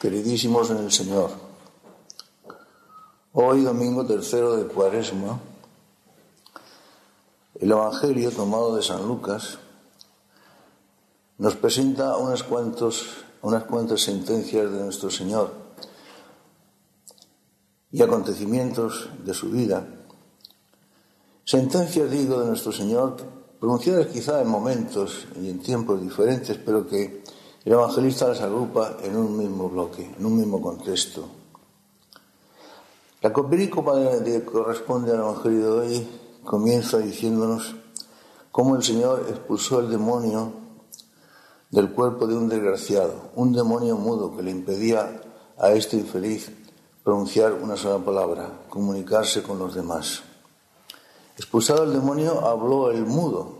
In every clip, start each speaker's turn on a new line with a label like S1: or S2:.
S1: queridísimos en el Señor. Hoy, domingo tercero de Cuaresma, el Evangelio tomado de San Lucas nos presenta unas, cuantos, unas cuantas sentencias de nuestro Señor y acontecimientos de su vida. Sentencias, digo, de nuestro Señor, pronunciadas quizá en momentos y en tiempos diferentes, pero que el evangelista las agrupa en un mismo bloque, en un mismo contexto. La coperícopa que corresponde al evangelio de hoy comienza diciéndonos cómo el Señor expulsó el demonio del cuerpo de un desgraciado, un demonio mudo que le impedía a este infeliz pronunciar una sola palabra, comunicarse con los demás. Expulsado el demonio, habló el mudo,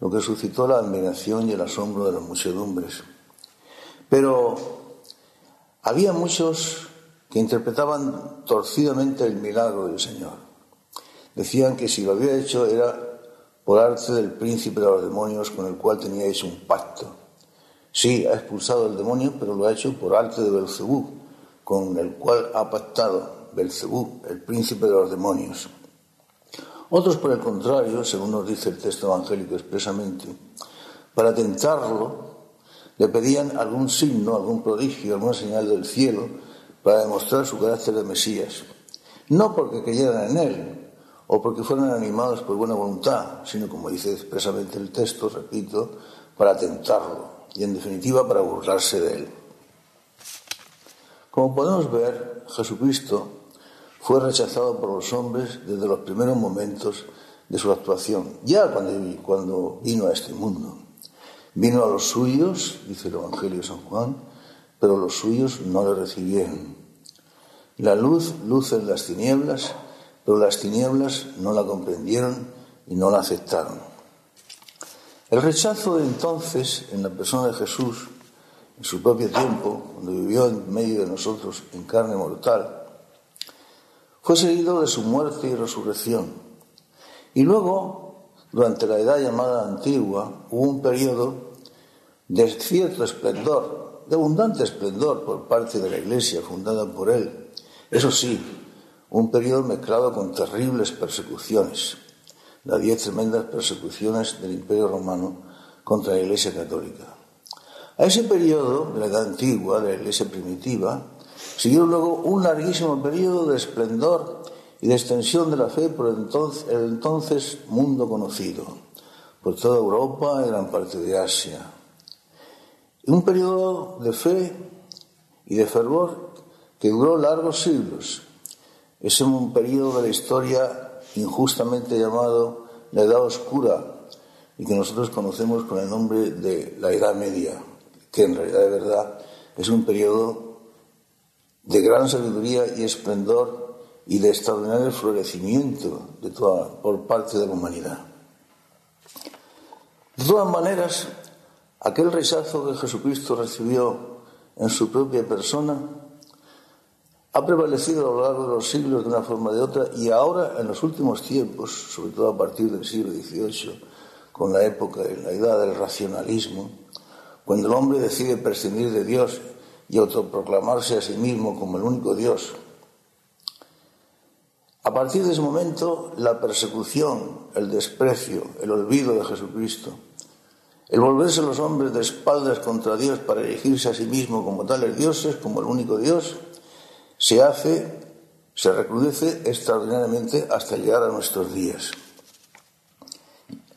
S1: lo que suscitó la admiración y el asombro de las muchedumbres. Pero había muchos que interpretaban torcidamente el milagro del Señor. Decían que si lo había hecho era por arte del príncipe de los demonios con el cual tenía hecho un pacto. Sí, ha expulsado el demonio, pero lo ha hecho por arte de Belcebú, con el cual ha pactado Belcebú, el príncipe de los demonios. Otros, por el contrario, según nos dice el texto evangélico expresamente, para tentarlo, le pedían algún signo, algún prodigio, alguna señal del cielo para demostrar su carácter de Mesías. No porque creyeran en él o porque fueran animados por buena voluntad, sino, como dice expresamente el texto, repito, para tentarlo y, en definitiva, para burlarse de él. Como podemos ver, Jesucristo fue rechazado por los hombres desde los primeros momentos de su actuación, ya cuando, cuando vino a este mundo. Vino a los suyos, dice el Evangelio de San Juan, pero los suyos no le recibieron. La luz luce en las tinieblas, pero las tinieblas no la comprendieron y no la aceptaron. El rechazo de entonces en la persona de Jesús, en su propio tiempo, cuando vivió en medio de nosotros en carne mortal, fue seguido de su muerte y resurrección. Y luego, durante la edad llamada antigua, hubo un periodo de cierto esplendor, de abundante esplendor por parte de la Iglesia fundada por él. Eso sí, un periodo mezclado con terribles persecuciones, las diez tremendas persecuciones del Imperio Romano contra la Iglesia Católica. A ese periodo de la Edad Antigua, de la Iglesia primitiva, Siguió luego un larguísimo periodo de esplendor y de extensión de la fe por el entonces, el entonces mundo conocido, por toda Europa y gran parte de Asia. Un periodo de fe y de fervor que duró largos siglos. Es un periodo de la historia injustamente llamado la Edad Oscura y que nosotros conocemos con el nombre de la Edad Media, que en realidad de verdad es un periodo de gran sabiduría y esplendor y de extraordinario florecimiento de toda, por parte de la humanidad. De todas maneras, aquel rechazo que Jesucristo recibió en su propia persona ha prevalecido a lo largo de los siglos de una forma o de otra y ahora en los últimos tiempos, sobre todo a partir del siglo XVIII, con la época, la edad del racionalismo, cuando el hombre decide prescindir de Dios y autoproclamarse a sí mismo como el único Dios. A partir de ese momento, la persecución, el desprecio, el olvido de Jesucristo, el volverse los hombres de espaldas contra Dios para elegirse a sí mismo como tales dioses, como el único Dios, se hace, se recrudece extraordinariamente hasta llegar a nuestros días.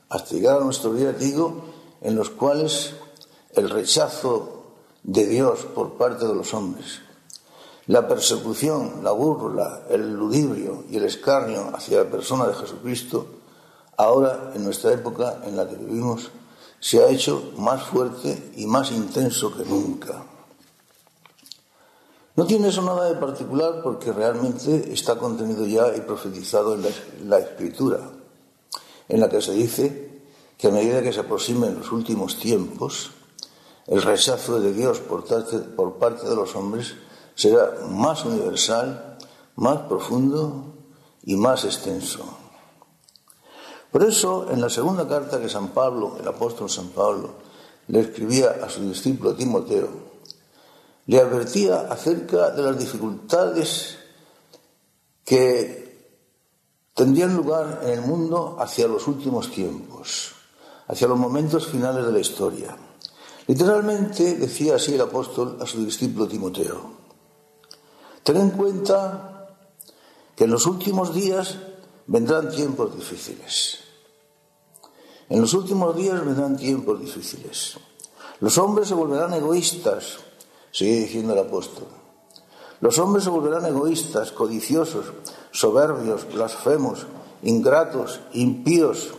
S1: Hasta llegar a nuestros días, digo, en los cuales el rechazo de Dios por parte de los hombres. La persecución, la burla, el ludibrio y el escarnio hacia la persona de Jesucristo, ahora en nuestra época en la que vivimos, se ha hecho más fuerte y más intenso que nunca. No tiene eso nada de particular porque realmente está contenido ya y profetizado en la, Escritura, en la que se dice que a medida que se aproximen los últimos tiempos, el rechazo de Dios por parte, de los hombres será más universal, más profundo y más extenso. Por eso, en la segunda carta que San Pablo, el apóstol San Pablo, le escribía a su discípulo Timoteo, le advertía acerca de las dificultades que tendrían lugar en el mundo hacia los últimos tiempos, hacia los momentos finales de la historia. Literalmente decía así el apóstol a su discípulo Timoteo, ten en cuenta que en los últimos días vendrán tiempos difíciles. En los últimos días vendrán tiempos difíciles. Los hombres se volverán egoístas, sigue diciendo el apóstol. Los hombres se volverán egoístas, codiciosos, soberbios, blasfemos, ingratos, impíos,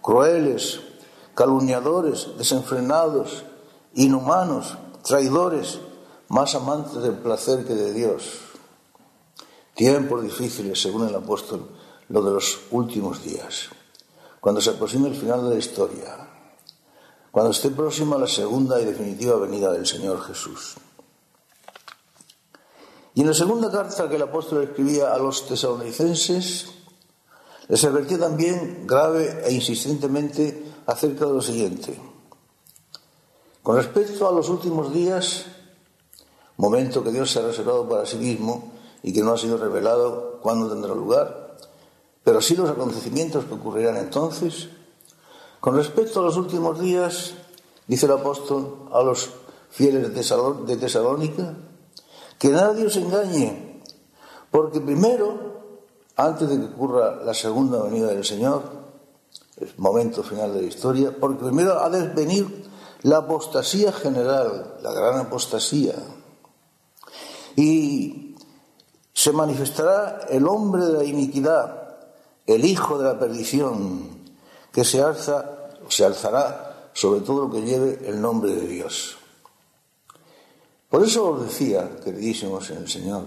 S1: crueles, calumniadores, desenfrenados, inhumanos, traidores, más amantes del placer que de Dios. Tiempos difíciles, según el apóstol, lo de los últimos días cuando se aproxime el final de la historia, cuando esté próxima la segunda y definitiva venida del Señor Jesús. Y en la segunda carta que el apóstol escribía a los tesalonicenses, les advertía también grave e insistentemente acerca de lo siguiente. Con respecto a los últimos días, momento que Dios se ha reservado para sí mismo y que no ha sido revelado cuándo tendrá lugar, pero sí los acontecimientos que ocurrirán entonces. Con respecto a los últimos días, dice el apóstol a los fieles de Tesalónica, que nadie os engañe, porque primero, antes de que ocurra la segunda venida del Señor, el momento final de la historia, porque primero ha de venir la apostasía general, la gran apostasía, y se manifestará el hombre de la iniquidad, el hijo de la perdición, que se alza, se alzará sobre todo lo que lleve el nombre de Dios. Por eso os decía, queridísimos en el Señor,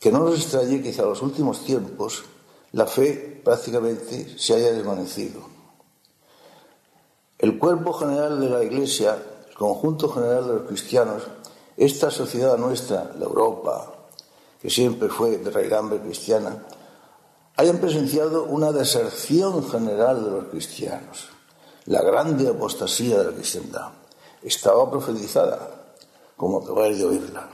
S1: que no nos extrañe que a los últimos tiempos la fe prácticamente se haya desvanecido. El cuerpo general de la Iglesia, el conjunto general de los cristianos, esta sociedad nuestra, la Europa, que siempre fue de raigambre cristiana, hayan presenciado una deserción general de los cristianos, la grande apostasía de la cristiandad. Estaba profetizada, como acabáis de oírla.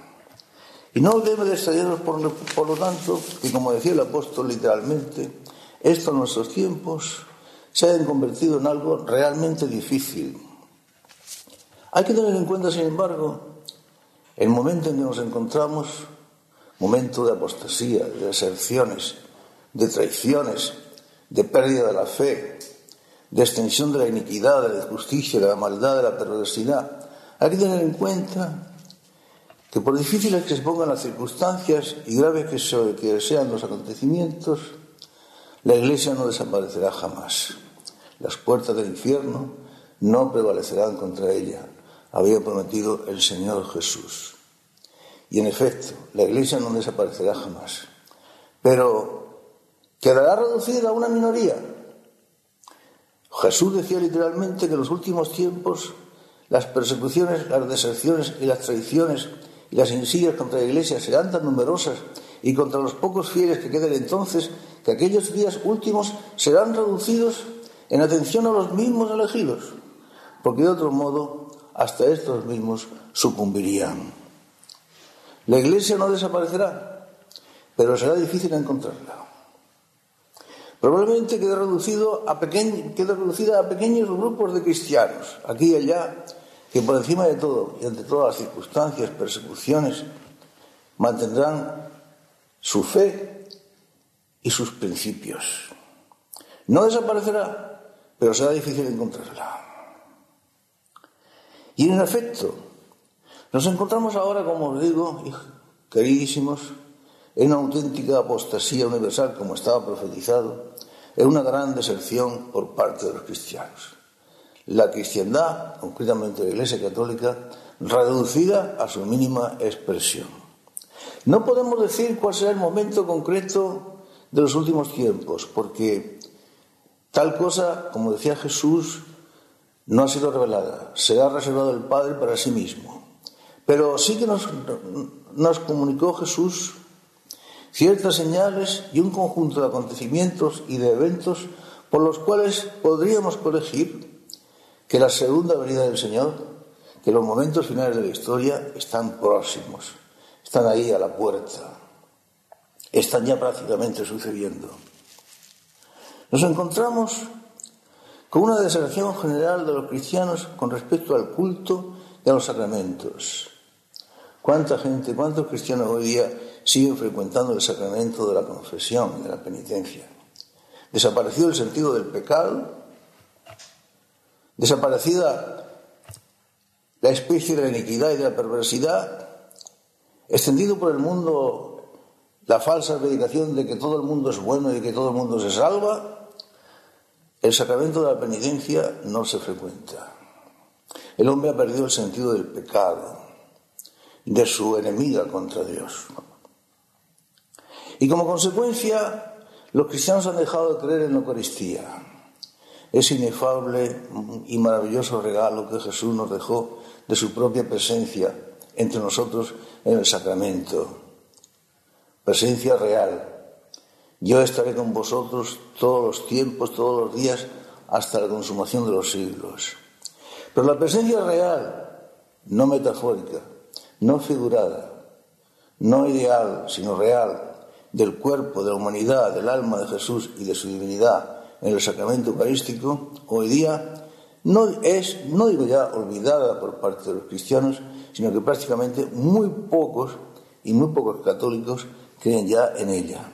S1: Y no debe de extrañarnos, por, por lo tanto, que, como decía el apóstol literalmente, estos nuestros tiempos se hayan convertido en algo realmente difícil. Hay que tener en cuenta, sin embargo, el momento en que nos encontramos, momento de apostasía, de deserciones, de traiciones, de pérdida de la fe, de extensión de la iniquidad, de la injusticia, de la maldad, de la perversidad. Hay que tener en cuenta que por difíciles que se pongan las circunstancias y graves que, que sean los acontecimientos, la Iglesia no desaparecerá jamás. Las puertas del infierno no prevalecerán contra ella, había prometido el Señor Jesús. Y en efecto, la Iglesia no desaparecerá jamás. Pero quedará reducida a una minoría. Jesús decía literalmente que en los últimos tiempos las persecuciones, las deserciones y las traiciones y las insidias contra la Iglesia serán tan numerosas y contra los pocos fieles que queden entonces que aquellos días últimos serán reducidos en atención a los mismos elegidos, porque de otro modo hasta estos mismos sucumbirían. La Iglesia no desaparecerá, pero será difícil encontrarla. Probablemente quede, reducida a pequeños grupos de cristianos, aquí y allá, que por encima de todo y ante todas las circunstancias, persecuciones, mantendrán su fe y sus principios. No desaparecerá, pero será difícil encontrarla. Y en efecto, nos encontramos ahora, como os digo, queridísimos, en una auténtica apostasía universal, como estaba profetizado, en una gran deserción por parte de los cristianos. La cristiandad, concretamente la Iglesia Católica, reducida a su mínima expresión. No podemos decir cuál será el momento concreto de los últimos tiempos, porque tal cosa, como decía Jesús, no ha sido revelada, será reservado el Padre para sí mismo. Pero sí que nos comunicó Jesús ciertas señales y un conjunto de acontecimientos y de eventos por los cuales podríamos colegir que la segunda venida del Señor que los momentos finales de la historia están próximos, están ahí a la puerta, están ya prácticamente sucediendo. Nos encontramos con una desacción general de los cristianos con respecto al culto y a los sacramentos. ¿Cuánta gente, cuántos cristianos hoy día siguen frecuentando el sacramento de la confesión, de la penitencia? Desaparecido el sentido del pecado, desaparecida la especie de la iniquidad y de la perversidad, extendido por el mundo la falsa predicación de que todo el mundo es bueno y que todo el mundo se salva, el sacramento de la penitencia no se frecuenta. El hombre ha perdido el sentido del pecado, de su enemiga contra Dios. Y como consecuencia, los cristianos han dejado de creer en la Eucaristía, ese inefable y maravilloso regalo que Jesús nos dejó de su propia presencia entre nosotros en el sacramento. Presencia real. Yo estaré con vosotros todos los tiempos, todos los días, hasta la consumación de los siglos. Pero la presencia real, no metafórica, no figurada, no ideal, sino real, del cuerpo, de la humanidad, del alma de Jesús y de su divinidad en el sacramento eucarístico, hoy día no es, no ya olvidada por parte de los cristianos, sino que prácticamente muy pocos y muy pocos católicos creen ya en ella.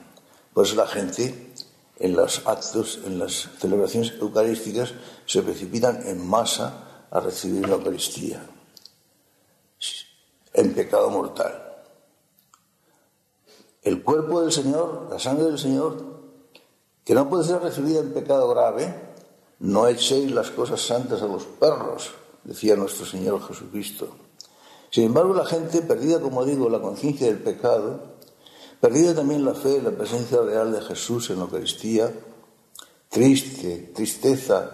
S1: Por eso la gente en los actos, en las celebraciones eucarísticas, se precipitan en masa a recibir la Eucaristía, en pecado mortal. El cuerpo del Señor, la sangre del Señor, que no puede ser recibida en pecado grave, no echéis las cosas santas a los perros, decía nuestro Señor Jesucristo. Sin embargo, la gente, perdida, como digo, la conciencia del pecado, perdida también la fe en la presencia real de Jesús en la Eucaristía, triste, tristeza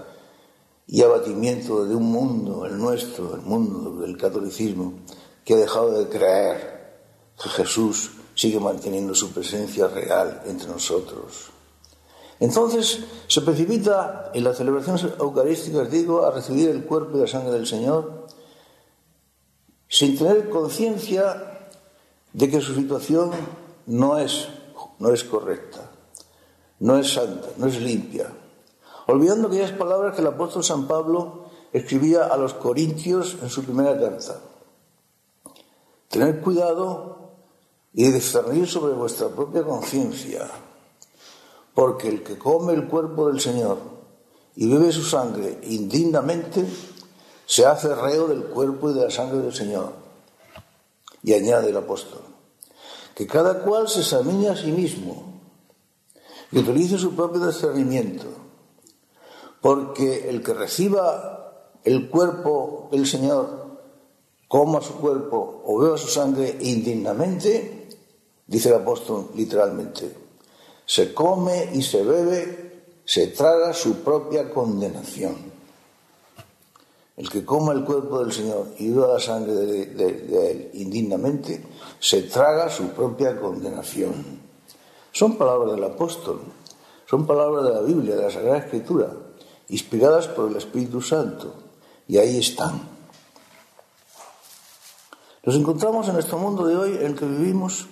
S1: y abatimiento de un mundo, el nuestro, el mundo del catolicismo, que ha dejado de creer que Jesús sigue manteniendo su presencia real entre nosotros. Entonces se precipita en las celebraciones eucarísticas, digo, a recibir el cuerpo y la sangre del Señor, sin tener conciencia de que su situación no es, no es correcta, no es santa, no es limpia. Olvidando aquellas palabras que el apóstol San Pablo escribía a los corintios en su primera carta. Tener cuidado y discernir sobre vuestra propia conciencia porque el que come el cuerpo del Señor y bebe su sangre indignamente, se hace reo del cuerpo y de la sangre del Señor. Y añade el apóstol, que cada cual se examine a sí mismo y utilice su propio discernimiento, porque el que reciba el cuerpo del Señor, coma su cuerpo o beba su sangre indignamente, dice el apóstol literalmente, se come y se bebe, se traga su propia condenación. El que coma el cuerpo del Señor y beba la sangre de, él indignamente, se traga su propia condenación. Son palabras del apóstol, son palabras de la Biblia, de la Sagrada Escritura, inspiradas por el Espíritu Santo. Y ahí están. Nos encontramos en este mundo de hoy en el que vivimos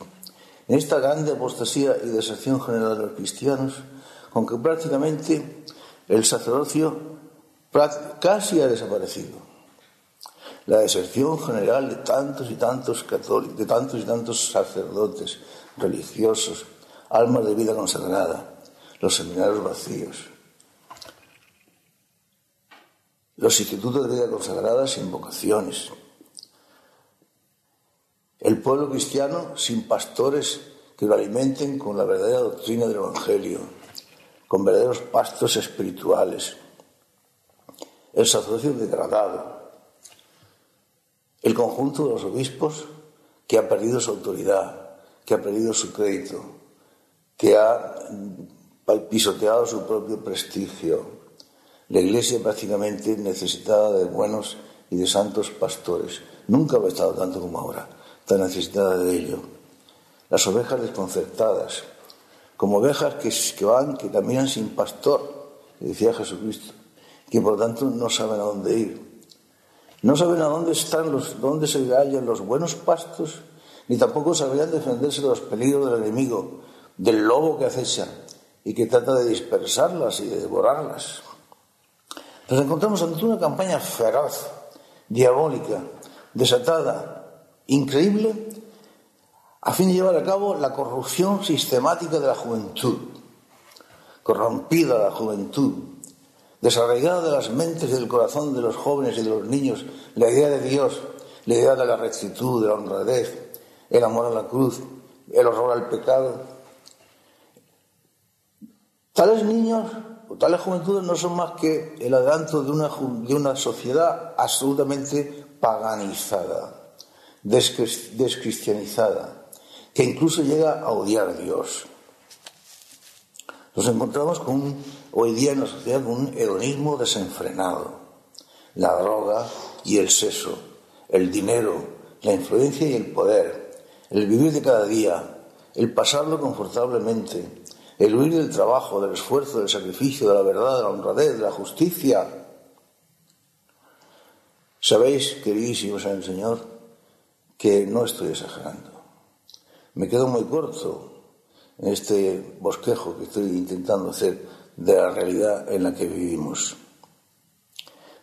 S1: en esta grande apostasía y desacción general de los cristianos, con que prácticamente el sacerdocio casi ha desaparecido. La deserción general de tantos y tantos católicos, de tantos y tantos sacerdotes religiosos, almas de vida consagrada, los seminarios vacíos, los institutos de vida consagrada sin vocaciones, el pueblo cristiano sin pastores que lo alimenten con la verdadera doctrina del Evangelio, con verdaderos pastos espirituales. El sacerdocio degradado. El conjunto de los obispos que ha perdido su autoridad, que ha perdido su crédito, que ha pisoteado su propio prestigio. La Iglesia prácticamente necesitada de buenos y de santos pastores. Nunca ha estado tanto como ahora tan necesitada de ello. Las ovejas desconcertadas, como ovejas que, van, que caminan sin pastor, decía Jesucristo, que por tanto no saben a dónde ir. No saben a dónde están los, dónde se hallan los buenos pastos, ni tampoco sabrían defenderse de los peligros del enemigo, del lobo que acecha y que trata de dispersarlas y de devorarlas. Nos encontramos ante una campaña feroz, diabólica, desatada, increíble, a fin de llevar a cabo la corrupción sistemática de la juventud, corrompida la juventud, desarraigada de las mentes y del corazón de los jóvenes y de los niños la idea de Dios, la idea de la rectitud, de la honradez, el amor a la cruz, el horror al pecado. Tales niños o tales juventudes no son más que el adelanto de una, de una sociedad absolutamente paganizada, descristianizada, que incluso llega a odiar a Dios. Nos encontramos con hoy día en la sociedad con un hedonismo desenfrenado. La droga y el sexo, el dinero, la influencia y el poder, el vivir de cada día, el pasarlo confortablemente, el huir del trabajo, del esfuerzo, del sacrificio, de la verdad, de la honradez, de la justicia. Sabéis, queridísimos en el Señor, que no estoy exagerando. Me quedo muy corto en este bosquejo que estoy intentando hacer de la realidad en la que vivimos.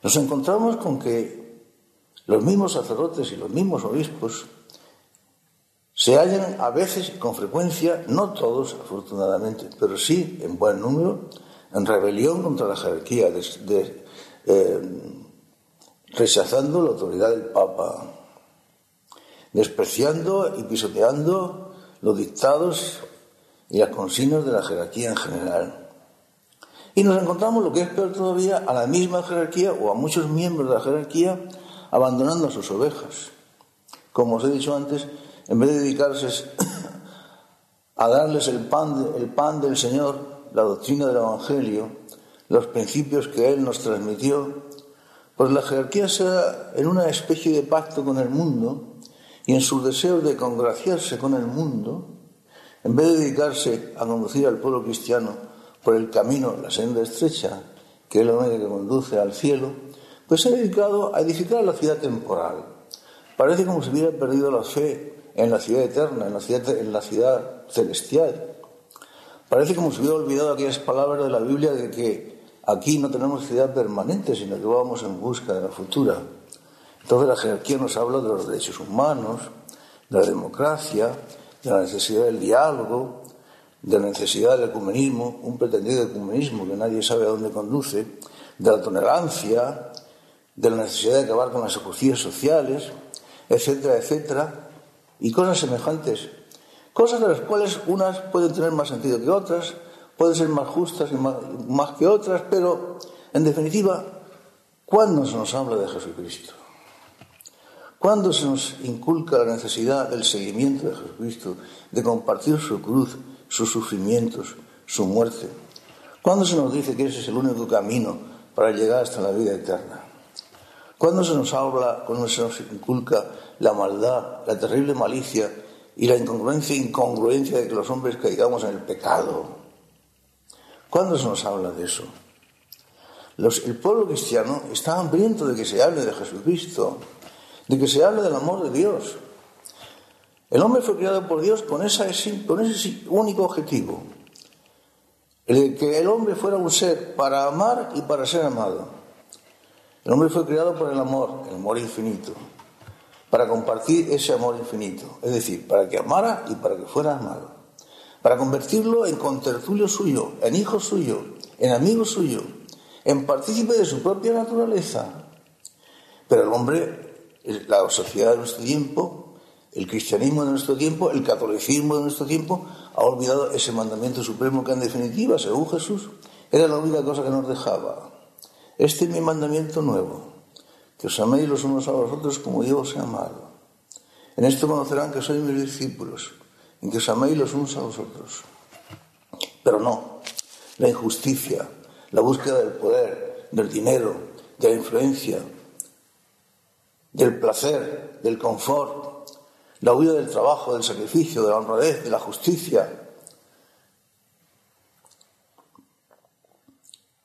S1: Nos encontramos con que los mismos sacerdotes y los mismos obispos se hallan a veces, con frecuencia, no todos afortunadamente, pero sí en buen número, en rebelión contra la jerarquía, eh, rechazando la autoridad del Papa, despreciando y pisoteando los dictados y las consignas de la jerarquía en general. Y nos encontramos, lo que es peor todavía, a la misma jerarquía o a muchos miembros de la jerarquía abandonando a sus ovejas. Como os he dicho antes, en vez de dedicarse a darles el pan, el pan del Señor, la doctrina del Evangelio, los principios que Él nos transmitió, pues la jerarquía se da en una especie de pacto con el mundo y en sus deseos de congraciarse con el mundo, en vez de dedicarse a conducir al pueblo cristiano por el camino, la senda estrecha, que es la única que conduce al cielo, pues se ha dedicado a edificar la ciudad temporal. Parece como si hubiera perdido la fe en la ciudad eterna, en la ciudad, en la ciudad celestial. Parece como si hubiera olvidado aquellas palabras de la Biblia de que aquí no tenemos ciudad permanente, sino que vamos en busca de la futura. Entonces la jerarquía nos habla de los derechos humanos, de la democracia, de la necesidad del diálogo, de la necesidad del ecumenismo, un pretendido ecumenismo que nadie sabe a dónde conduce, de la tolerancia, de la necesidad de acabar con las injusticias sociales, etcétera, etcétera, y cosas semejantes. Cosas de las cuales unas pueden tener más sentido que otras, pueden ser más justas y más, más que otras, pero en definitiva, ¿cuándo se nos habla de Jesucristo? ¿Cuándo se nos inculca la necesidad del seguimiento de Jesucristo, de compartir su cruz, sus sufrimientos, su muerte? ¿Cuándo se nos dice que ese es el único camino para llegar hasta la vida eterna? ¿Cuándo se nos habla, cuando se nos inculca la maldad, la terrible malicia y la incongruencia incongruencia de que los hombres caigamos en el pecado? ¿Cuándo se nos habla de eso? el pueblo cristiano está hambriento de que se hable de Jesucristo, de que se hable del amor de Dios. El hombre fue creado por Dios con, esa, con ese único objetivo, el de que el hombre fuera un ser para amar y para ser amado. El hombre fue creado por el amor, el amor infinito, para compartir ese amor infinito, es decir, para que amara y para que fuera amado, para convertirlo en contertulio suyo, en hijo suyo, en amigo suyo, en partícipe de su propia naturaleza. Pero el hombre la sociedad de nuestro tiempo, el cristianismo de nuestro tiempo, el catolicismo de nuestro tiempo, ha olvidado ese mandamiento supremo que en definitiva, según Jesús, era la única cosa que nos dejaba. Este es mi mandamiento nuevo, que os améis los unos a los otros como yo os he amado. En esto conocerán que sois mis discípulos, en que os améis los unos a los otros. Pero no, la injusticia, la búsqueda del poder, del dinero, de la influencia, del placer, del confort, la huida del trabajo, del sacrificio, de la honradez, de la justicia.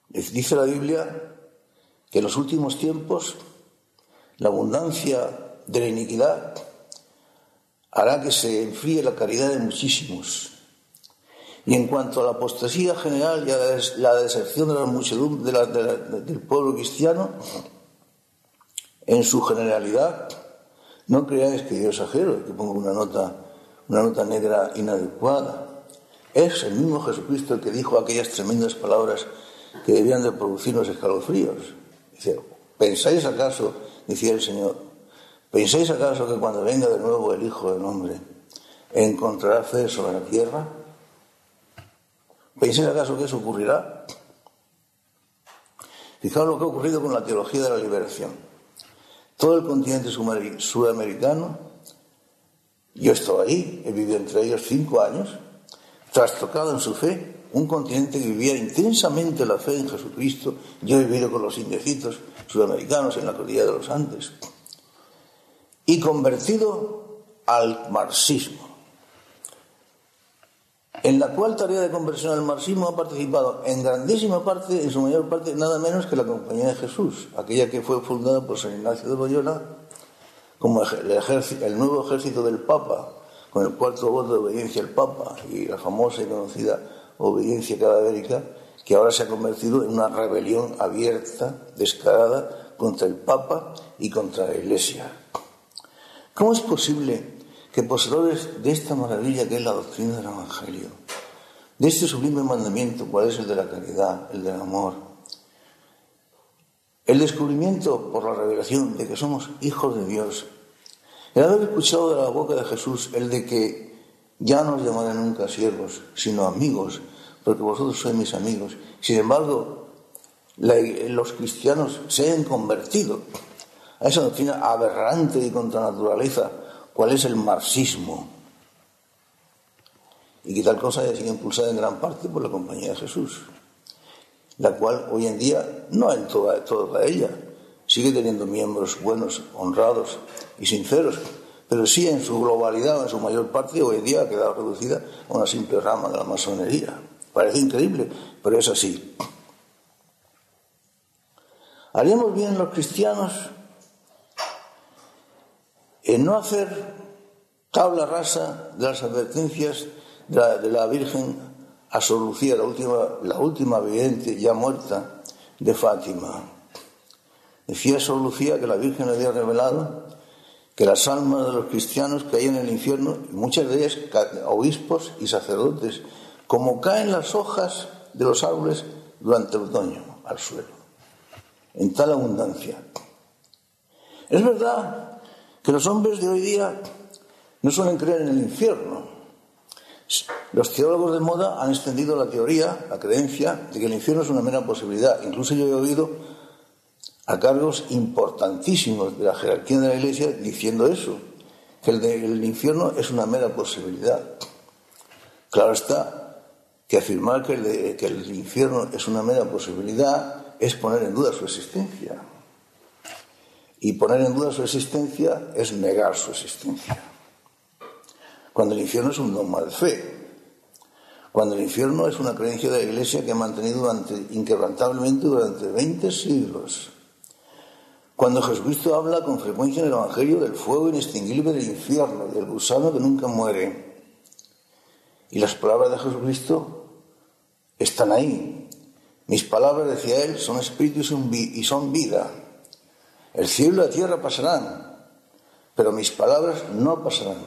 S1: Dice la Biblia que en los últimos tiempos la abundancia de la iniquidad hará que se enfríe la caridad de muchísimos. Y en cuanto a la apostasía general y a la deserción de la muchedumbre del pueblo cristiano, en su generalidad, no creáis que yo exagero, que pongo una nota, una nota negra inadecuada. Es el mismo Jesucristo el que dijo aquellas tremendas palabras que debían de producirnos escalofríos. Dice, ¿pensáis acaso, decía el Señor, ¿pensáis acaso que cuando venga de nuevo el Hijo del Hombre encontrará fe sobre la tierra? ¿Pensáis acaso que eso ocurrirá? Fijaos lo que ha ocurrido con la teología de la liberación. Todo el continente sudamericano, yo estaba ahí, he vivido entre ellos cinco años, trastocado en su fe, un continente que vivía intensamente la fe en Jesucristo. Yo he vivido con los indecitos sudamericanos en la cordillera de los Andes. Y convertido al marxismo en la cual tarea de conversión al marxismo ha participado en grandísima parte, en su mayor parte, nada menos que la Compañía de Jesús, aquella que fue fundada por San Ignacio de Loyola como el, nuevo ejército del Papa, con el cuarto voto de obediencia al Papa y la famosa y conocida obediencia cadavérica, que ahora se ha convertido en una rebelión abierta, descarada, contra el Papa y contra la Iglesia. ¿Cómo es posible que poseedores de esta maravilla que es la doctrina del Evangelio, de este sublime mandamiento, cuál es el de la caridad, el del amor, el descubrimiento por la revelación de que somos hijos de Dios, el haber escuchado de la boca de Jesús el de que ya no os llamaré nunca siervos, sino amigos, porque vosotros sois mis amigos. Sin embargo, los cristianos se han convertido a esa doctrina aberrante y contra naturaleza cuál es el marxismo y que tal cosa haya sido impulsada en gran parte por la Compañía de Jesús, la cual hoy en día, no en toda, ella, sigue teniendo miembros buenos, honrados y sinceros, pero sí en su globalidad, en su mayor parte, hoy en día ha quedado reducida a una simple rama de la masonería. Parece increíble, pero es así. ¿Haríamos bien los cristianos en no hacer tabla rasa de las advertencias de la, Virgen a Sor Lucía, la última, la última ya muerta de Fátima. Decía Sor Lucía que la Virgen le había revelado que las almas de los cristianos caían en el infierno, muchas de ellas obispos y sacerdotes, como caen las hojas de los árboles durante el otoño al suelo, en tal abundancia. Es verdad que los hombres de hoy día no suelen creer en el infierno. Los teólogos de moda han extendido la teoría, la creencia de que el infierno es una mera posibilidad. Incluso yo he oído a cargos importantísimos de la jerarquía de la Iglesia diciendo eso, que el, infierno es una mera posibilidad. Claro está que afirmar que que el infierno es una mera posibilidad es poner en duda su existencia. Y poner en duda su existencia es negar su existencia. Cuando el infierno es un dogma de fe. Cuando el infierno es una creencia de la Iglesia que ha mantenido durante, inquebrantablemente durante 20 siglos. Cuando Jesucristo habla con frecuencia en el Evangelio del fuego inextinguible del infierno, del gusano que nunca muere. Y las palabras de Jesucristo están ahí. Mis palabras, decía él, son espíritu y son vida. El cielo y la tierra pasarán, pero mis palabras no pasarán.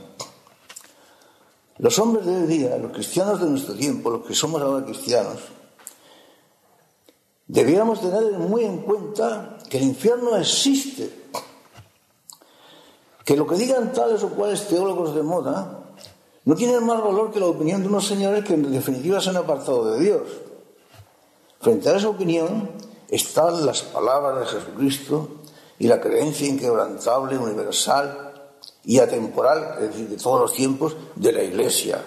S1: Los hombres de hoy día, los cristianos de nuestro tiempo, los que somos ahora cristianos, debiéramos tener muy en cuenta que el infierno existe. Que lo que digan tales o cuales teólogos de moda no tienen más valor que la opinión de unos señores que en definitiva se han apartado de Dios. Frente a esa opinión están las palabras de Jesucristo y la creencia inquebrantable, universal y atemporal, es decir, de todos los tiempos, de la Iglesia.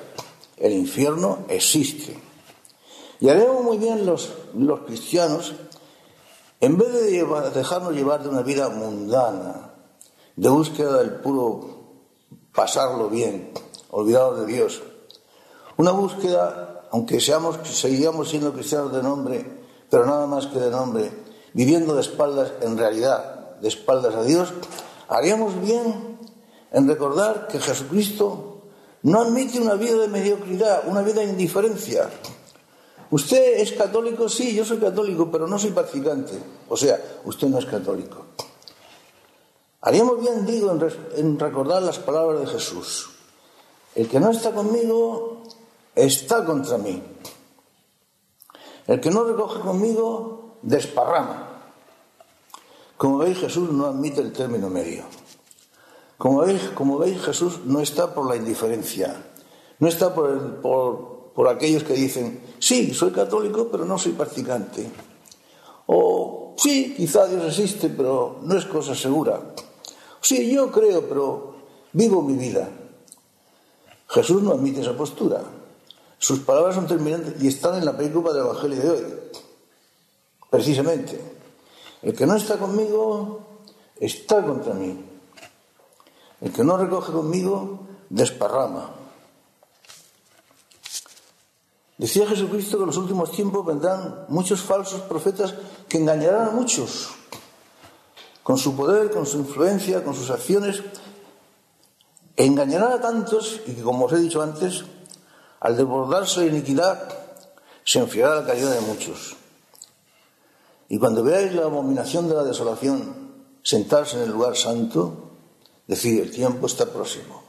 S1: El infierno existe. Y haremos muy bien los, los cristianos, en vez de dejarnos llevar de una vida mundana, de búsqueda del puro pasarlo bien, olvidados de Dios, una búsqueda, aunque seamos, seguíamos siendo cristianos de nombre, pero nada más que de nombre, viviendo de espaldas en realidad de espaldas a Dios, haríamos bien en recordar que Jesucristo no admite una vida de mediocridad, una vida de indiferencia. Usted es católico, sí, yo soy católico, pero no soy practicante. O sea, usted no es católico. Haríamos bien, digo, en, recordar las palabras de Jesús. El que no está conmigo está contra mí. El que no recoge conmigo desparrama. Como veis, Jesús no admite el término medio. Como veis, como veis Jesús no está por la indiferencia, no está por, por, aquellos que dicen, sí, soy católico, pero no soy practicante. O sí, quizá Dios existe, pero no es cosa segura. Sí, yo creo, pero vivo mi vida. Jesús no admite esa postura. Sus palabras son terminantes y están en la película del Evangelio de hoy. Precisamente. El que no está conmigo está contra mí. El que no recoge conmigo desparrama. Decía Jesucristo que en los últimos tiempos vendrán muchos falsos profetas que engañarán a muchos con su poder, con su influencia, con sus acciones, engañarán a tantos y que, como os he dicho antes, al desbordarse la iniquidad, se enfriará la caridad de muchos. Y cuando veáis la abominación de la desolación sentarse en el lugar santo, decir, el tiempo está próximo.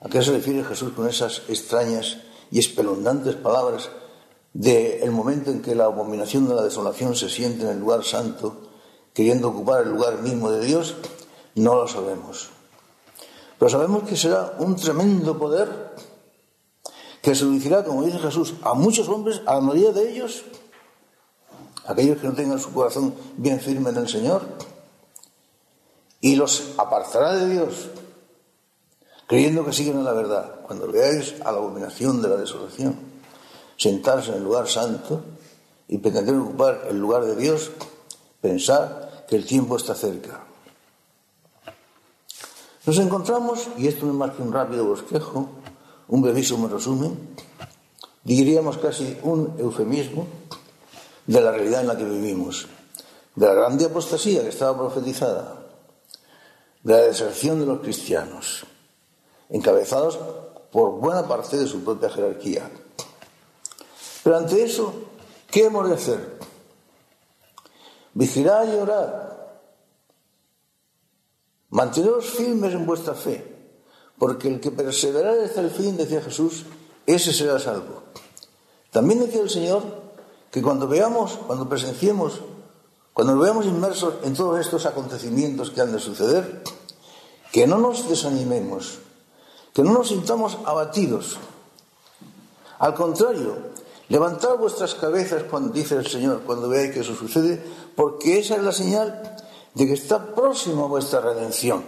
S1: ¿A qué se refiere Jesús con esas extrañas y espeluznantes palabras del momento en que la abominación de la desolación se siente en el lugar santo, queriendo ocupar el lugar mismo de Dios? No lo sabemos. Pero sabemos que será un tremendo poder que seducirá, como dice Jesús, a muchos hombres, a la mayoría de ellos, aquellos que no tengan su corazón bien firme en el Señor, y los apartará de Dios, creyendo que siguen en la verdad. Cuando veáis a la abominación de la desolación, sentarse en el lugar santo y pretender ocupar el lugar de Dios, pensar que el tiempo está cerca. Nos encontramos, y esto no es más que un rápido bosquejo, un brevísimo resumen, diríamos casi un eufemismo de la realidad en la que vivimos, de la grande apostasía que estaba profetizada, de la deserción de los cristianos, encabezados por buena parte de su propia jerarquía. Pero ante eso, ¿qué hemos de hacer? Vigilar y orar. Manteneros firmes en vuestra fe, porque el que perseverare hasta el fin, decía Jesús, ese será salvo. También decía el Señor que cuando veamos, cuando presenciemos cuando nos veamos inmersos en todos estos acontecimientos que han de suceder, que no nos desanimemos, que no nos sintamos abatidos. Al contrario, levantad vuestras cabezas cuando dice el Señor, cuando veáis que eso sucede, porque esa es la señal de que está próximo a vuestra redención.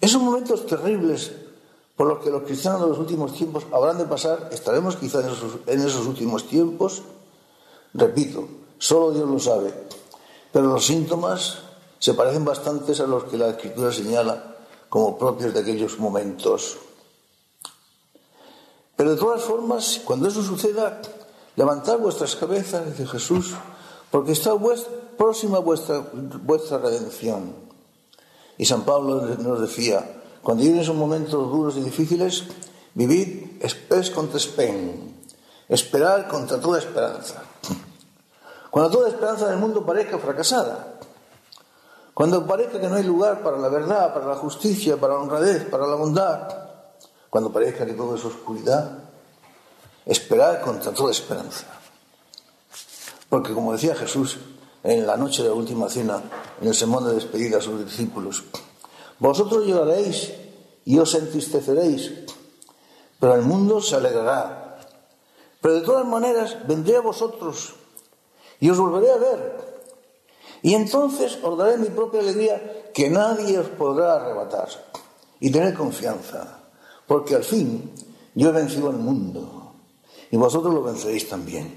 S1: Esos momentos terribles por los que los cristianos de los últimos tiempos habrán de pasar, estaremos quizás en esos últimos tiempos, Repito, solo Dios lo sabe, pero los síntomas se parecen bastantes a los que la Escritura señala como propios de aquellos momentos. Pero de todas formas, cuando eso suceda, levantad vuestras cabezas, dice Jesús, porque está próxima vuestra, vuestra redención. Y San Pablo nos decía, cuando lleguen esos momentos duros y difíciles, vivid espes contra espen, esperar contra toda esperanza. Cuando toda esperanza del mundo parezca fracasada, cuando parezca que no hay lugar para la verdad, para la justicia, para la honradez, para la bondad, cuando parezca que todo es oscuridad, esperar contra toda esperanza. Porque como decía Jesús en la noche de la última cena, en el sermón de despedida a sus discípulos, vosotros lloraréis y os entristeceréis, pero el mundo se alegrará. Pero de todas maneras vendré a vosotros y os volveré a ver. Y entonces os daré mi propia alegría que nadie os podrá arrebatar. Y tened confianza, porque al fin yo he vencido al mundo y vosotros lo venceréis también.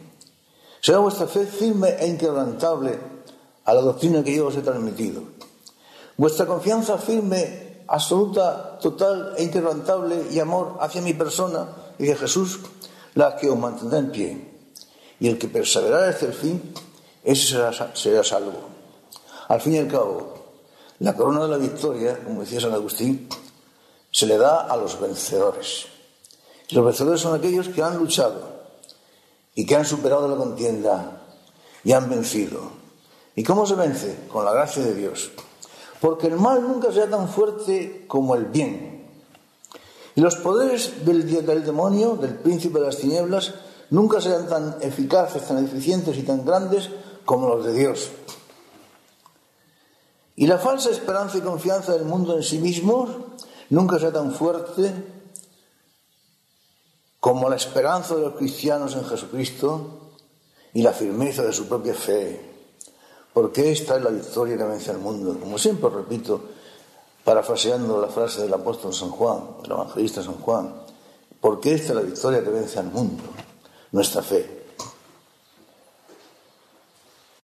S1: Sea vuestra fe firme e inquebrantable a la doctrina que yo os he transmitido. Vuestra confianza firme, absoluta, total e inquebrantable y amor hacia mi persona y de Jesús, la que os mantendrá en pie y el que perseverará hasta el fin, ese será, será salvo. Al fin y al cabo, la corona de la victoria, como decía San Agustín, se le da a los vencedores. Y los vencedores son aquellos que han luchado y que han superado la contienda y han vencido. ¿Y cómo se vence? Con la gracia de Dios. Porque el mal nunca será tan fuerte como el bien. Y los poderes del, del demonio, del príncipe de las tinieblas, nunca serán tan eficaces, tan eficientes y tan grandes como los de Dios. Y la falsa esperanza y confianza del mundo en sí mismo nunca será tan fuerte como la esperanza de los cristianos en Jesucristo y la firmeza de su propia fe, porque esta es la victoria que vence al mundo. Como siempre repito, parafraseando la frase del apóstol San Juan, del evangelista San Juan, porque esta es la victoria que vence al mundo, nuestra fe.